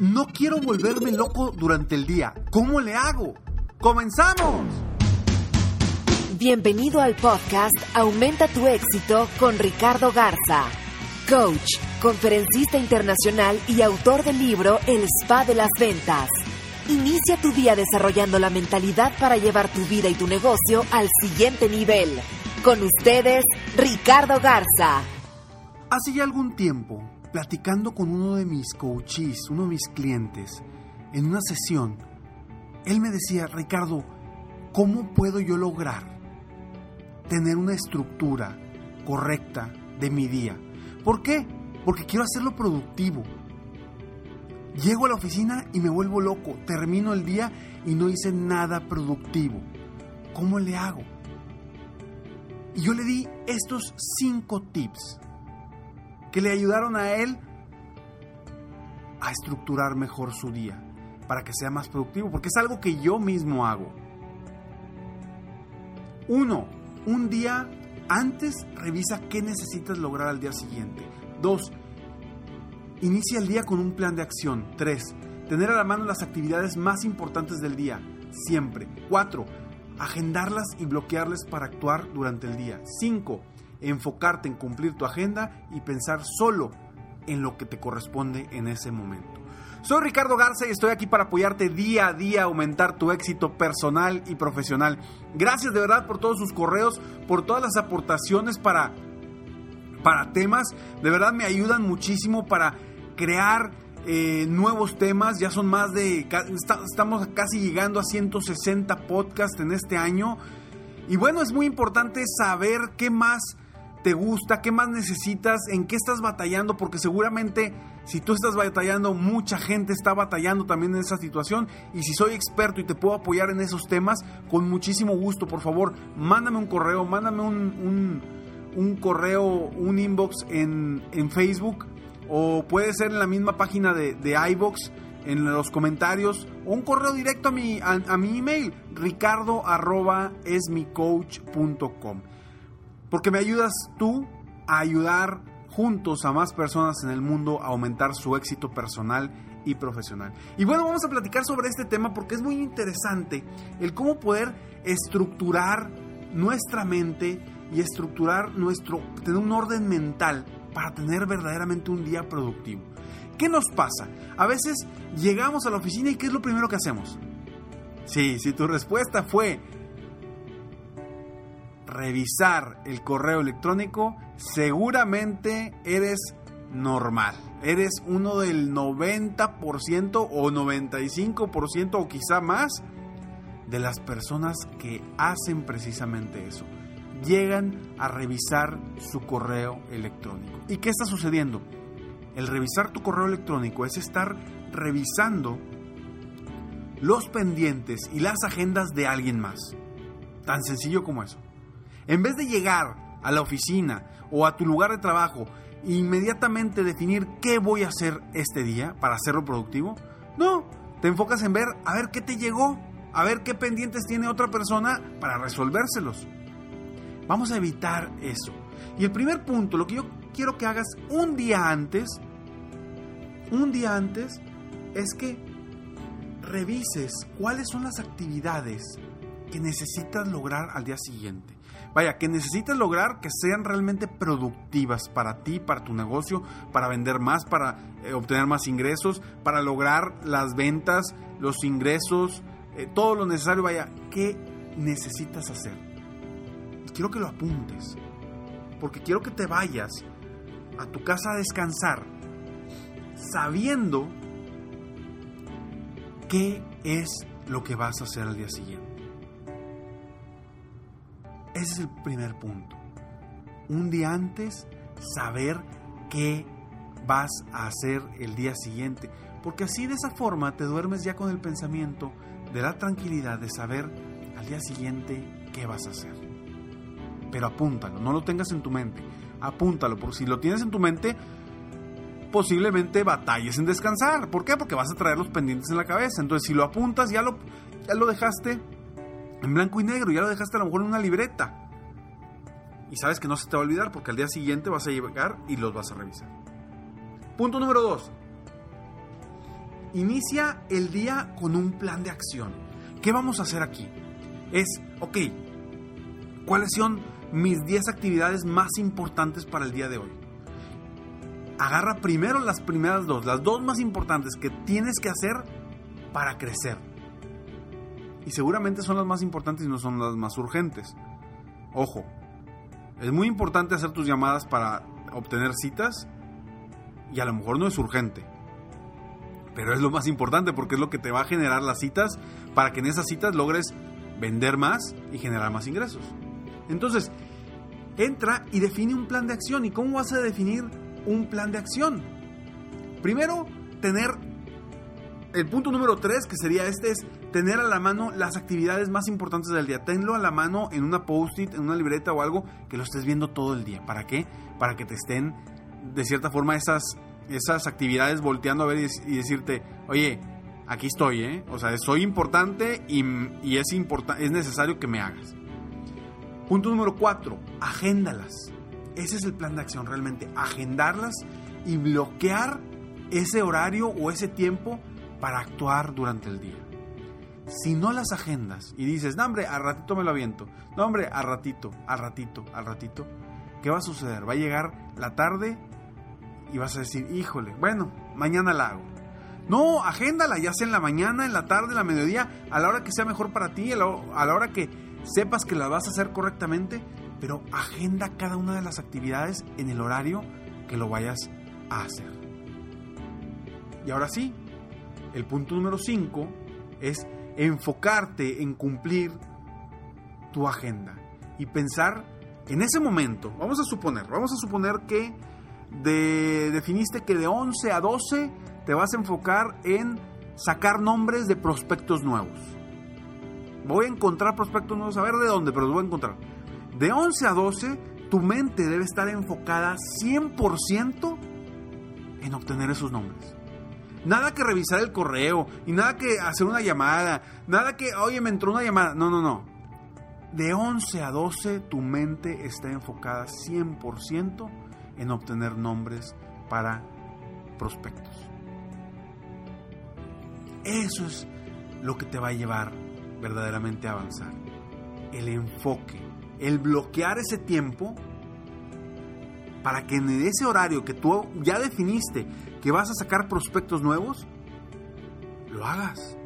No quiero volverme loco durante el día. ¿Cómo le hago? ¡Comenzamos! Bienvenido al podcast Aumenta tu éxito con Ricardo Garza, coach, conferencista internacional y autor del libro El Spa de las Ventas. Inicia tu día desarrollando la mentalidad para llevar tu vida y tu negocio al siguiente nivel. Con ustedes, Ricardo Garza. Hace ya algún tiempo, platicando con uno de mis coaches, uno de mis clientes, en una sesión, él me decía, Ricardo, ¿cómo puedo yo lograr tener una estructura correcta de mi día? ¿Por qué? Porque quiero hacerlo productivo. Llego a la oficina y me vuelvo loco, termino el día y no hice nada productivo. ¿Cómo le hago? Y yo le di estos cinco tips que le ayudaron a él a estructurar mejor su día para que sea más productivo, porque es algo que yo mismo hago. Uno, un día antes revisa qué necesitas lograr al día siguiente. Dos, inicia el día con un plan de acción. Tres, tener a la mano las actividades más importantes del día, siempre. Cuatro, agendarlas y bloquearles para actuar durante el día. Cinco, enfocarte en cumplir tu agenda y pensar solo en lo que te corresponde en ese momento. Soy Ricardo Garza y estoy aquí para apoyarte día a día a aumentar tu éxito personal y profesional. Gracias de verdad por todos sus correos, por todas las aportaciones para, para temas. De verdad me ayudan muchísimo para crear eh, nuevos temas. Ya son más de... Estamos casi llegando a 160 podcasts en este año. Y bueno, es muy importante saber qué más te gusta, qué más necesitas, en qué estás batallando, porque seguramente si tú estás batallando, mucha gente está batallando también en esa situación. Y si soy experto y te puedo apoyar en esos temas, con muchísimo gusto, por favor, mándame un correo, mándame un, un, correo, un inbox en, en, Facebook, o puede ser en la misma página de, de iBox en los comentarios o un correo directo a mi, a, mi email ricardo arroba porque me ayudas tú a ayudar juntos a más personas en el mundo a aumentar su éxito personal y profesional. Y bueno, vamos a platicar sobre este tema porque es muy interesante el cómo poder estructurar nuestra mente y estructurar nuestro, tener un orden mental para tener verdaderamente un día productivo. ¿Qué nos pasa? A veces llegamos a la oficina y ¿qué es lo primero que hacemos? Sí, si tu respuesta fue revisar el correo electrónico, seguramente eres normal. Eres uno del 90% o 95% o quizá más de las personas que hacen precisamente eso. Llegan a revisar su correo electrónico. ¿Y qué está sucediendo? El revisar tu correo electrónico es estar revisando los pendientes y las agendas de alguien más. Tan sencillo como eso. En vez de llegar a la oficina o a tu lugar de trabajo e inmediatamente definir qué voy a hacer este día para hacerlo productivo, no, te enfocas en ver a ver qué te llegó, a ver qué pendientes tiene otra persona para resolvérselos. Vamos a evitar eso. Y el primer punto, lo que yo quiero que hagas un día antes, un día antes, es que revises cuáles son las actividades que necesitas lograr al día siguiente. Vaya, que necesitas lograr que sean realmente productivas para ti, para tu negocio, para vender más, para eh, obtener más ingresos, para lograr las ventas, los ingresos, eh, todo lo necesario, vaya, ¿qué necesitas hacer? Quiero que lo apuntes, porque quiero que te vayas a tu casa a descansar sabiendo qué es lo que vas a hacer al día siguiente. Ese es el primer punto. Un día antes, saber qué vas a hacer el día siguiente. Porque así de esa forma te duermes ya con el pensamiento de la tranquilidad de saber al día siguiente qué vas a hacer. Pero apúntalo, no lo tengas en tu mente. Apúntalo, porque si lo tienes en tu mente, posiblemente batalles en descansar. ¿Por qué? Porque vas a traer los pendientes en la cabeza. Entonces, si lo apuntas, ya lo, ya lo dejaste en blanco y negro, ya lo dejaste a lo mejor en una libreta. Y sabes que no se te va a olvidar porque al día siguiente vas a llegar y los vas a revisar. Punto número 2. Inicia el día con un plan de acción. ¿Qué vamos a hacer aquí? Es, ok, ¿cuáles son mis 10 actividades más importantes para el día de hoy? agarra primero las primeras dos, las dos más importantes que tienes que hacer para crecer. Y seguramente son las más importantes y no son las más urgentes. Ojo, es muy importante hacer tus llamadas para obtener citas y a lo mejor no es urgente. Pero es lo más importante porque es lo que te va a generar las citas para que en esas citas logres vender más y generar más ingresos. Entonces, entra y define un plan de acción. ¿Y cómo vas a definir un plan de acción. Primero, tener el punto número 3, que sería este, es tener a la mano las actividades más importantes del día. Tenlo a la mano en una post-it, en una libreta o algo que lo estés viendo todo el día. ¿Para qué? Para que te estén, de cierta forma, esas, esas actividades volteando a ver y, decirte, oye, aquí estoy, ¿eh? O sea, soy importante y, y es, es necesario que me hagas. Punto número 4, agéndalas. Ese es el plan de acción realmente, agendarlas y bloquear ese horario o ese tiempo para actuar durante el día. Si no las agendas y dices, no hombre, al ratito me lo aviento, no hombre, al ratito, al ratito, al ratito, ¿qué va a suceder? Va a llegar la tarde y vas a decir, híjole, bueno, mañana la hago. No, agéndala, ya sea en la mañana, en la tarde, en la mediodía, a la hora que sea mejor para ti, a la hora que sepas que la vas a hacer correctamente, pero agenda cada una de las actividades en el horario que lo vayas a hacer. Y ahora sí, el punto número 5 es enfocarte en cumplir tu agenda y pensar en ese momento, vamos a suponer, vamos a suponer que definiste que de 11 a 12 te vas a enfocar en sacar nombres de prospectos nuevos. Voy a encontrar prospectos nuevos, a ver de dónde, pero los voy a encontrar. De 11 a 12, tu mente debe estar enfocada 100% en obtener esos nombres. Nada que revisar el correo y nada que hacer una llamada, nada que, oye, me entró una llamada. No, no, no. De 11 a 12, tu mente está enfocada 100% en obtener nombres para prospectos. Eso es lo que te va a llevar verdaderamente a avanzar. El enfoque el bloquear ese tiempo para que en ese horario que tú ya definiste que vas a sacar prospectos nuevos, lo hagas.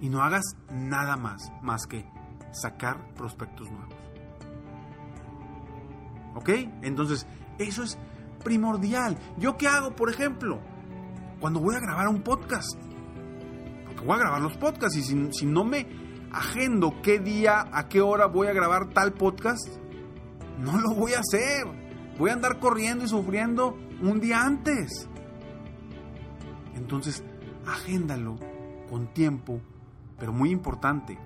Y no hagas nada más, más que sacar prospectos nuevos. ¿Ok? Entonces, eso es primordial. ¿Yo qué hago, por ejemplo? Cuando voy a grabar un podcast. Porque voy a grabar los podcasts y si, si no me agendo qué día, a qué hora voy a grabar tal podcast, no lo voy a hacer. Voy a andar corriendo y sufriendo un día antes. Entonces, agéndalo con tiempo, pero muy importante,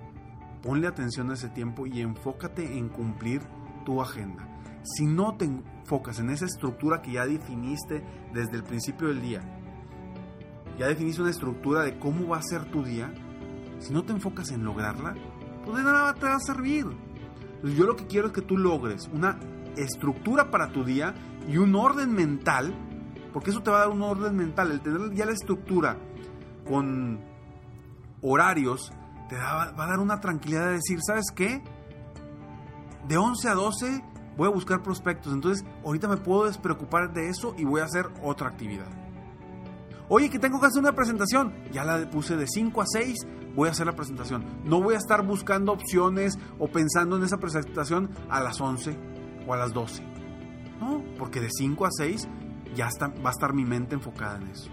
ponle atención a ese tiempo y enfócate en cumplir tu agenda. Si no te enfocas en esa estructura que ya definiste desde el principio del día, ya definiste una estructura de cómo va a ser tu día, si no te enfocas en lograrla, pues de nada te va a servir. yo lo que quiero es que tú logres una estructura para tu día y un orden mental, porque eso te va a dar un orden mental. El tener ya la estructura con horarios te va a dar una tranquilidad de decir, ¿sabes qué? De 11 a 12 voy a buscar prospectos. Entonces, ahorita me puedo despreocupar de eso y voy a hacer otra actividad. Oye, que tengo que hacer una presentación. Ya la puse de 5 a 6, voy a hacer la presentación. No voy a estar buscando opciones o pensando en esa presentación a las 11 o a las 12. No, porque de 5 a 6 ya está, va a estar mi mente enfocada en eso.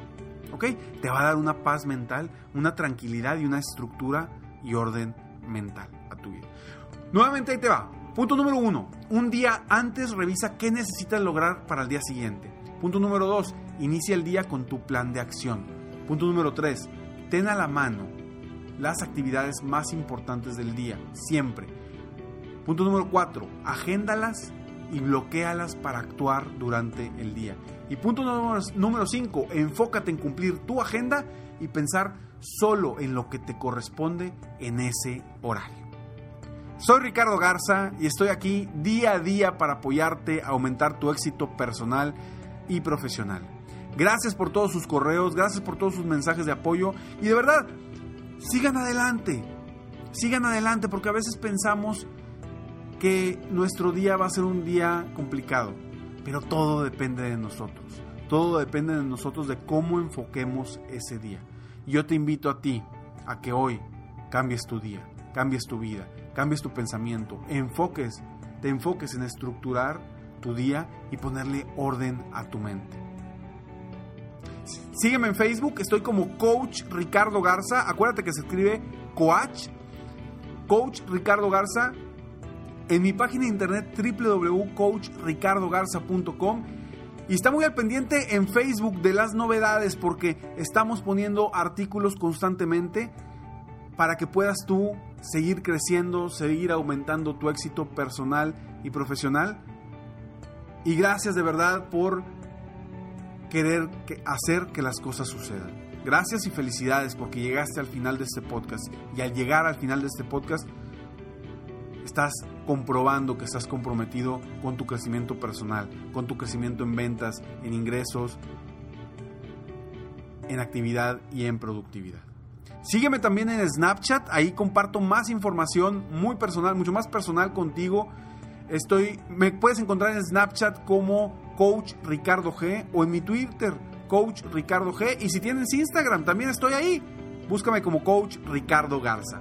¿Ok? Te va a dar una paz mental, una tranquilidad y una estructura y orden mental a tu vida. Nuevamente ahí te va. Punto número uno, un día antes revisa qué necesitas lograr para el día siguiente. Punto número dos, inicia el día con tu plan de acción. Punto número tres, ten a la mano las actividades más importantes del día, siempre. Punto número cuatro, agéndalas y bloquealas para actuar durante el día. Y punto número cinco, enfócate en cumplir tu agenda y pensar solo en lo que te corresponde en ese horario. Soy Ricardo Garza y estoy aquí día a día para apoyarte a aumentar tu éxito personal y profesional. Gracias por todos sus correos, gracias por todos sus mensajes de apoyo y de verdad, sigan adelante, sigan adelante porque a veces pensamos que nuestro día va a ser un día complicado, pero todo depende de nosotros, todo depende de nosotros de cómo enfoquemos ese día. Yo te invito a ti a que hoy cambies tu día, cambies tu vida cambies tu pensamiento, enfoques, te enfoques en estructurar tu día y ponerle orden a tu mente. Sígueme en Facebook, estoy como Coach Ricardo Garza. Acuérdate que se escribe Coach, Coach Ricardo Garza. En mi página de internet www.coachricardogarza.com. Y está muy al pendiente en Facebook de las novedades porque estamos poniendo artículos constantemente para que puedas tú seguir creciendo, seguir aumentando tu éxito personal y profesional. Y gracias de verdad por querer hacer que las cosas sucedan. Gracias y felicidades porque llegaste al final de este podcast. Y al llegar al final de este podcast, estás comprobando que estás comprometido con tu crecimiento personal, con tu crecimiento en ventas, en ingresos, en actividad y en productividad. Sígueme también en Snapchat, ahí comparto más información muy personal, mucho más personal contigo. Estoy, me puedes encontrar en Snapchat como Coach Ricardo G o en mi Twitter, Coach Ricardo G. Y si tienes Instagram, también estoy ahí. Búscame como Coach Ricardo Garza.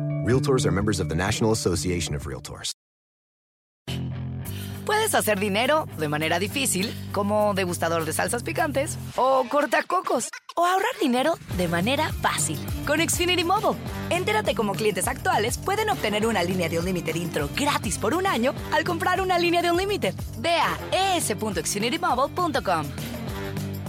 Realtors are members of the National Association of Realtors. Puedes hacer dinero de manera difícil, como degustador de salsas picantes, o cortacocos, o ahorrar dinero de manera fácil con Xfinity Mobile. Entérate cómo clientes actuales pueden obtener una línea de un límite intro gratis por un año al comprar una línea de un límite. Ve a es.xfinitymobile.com.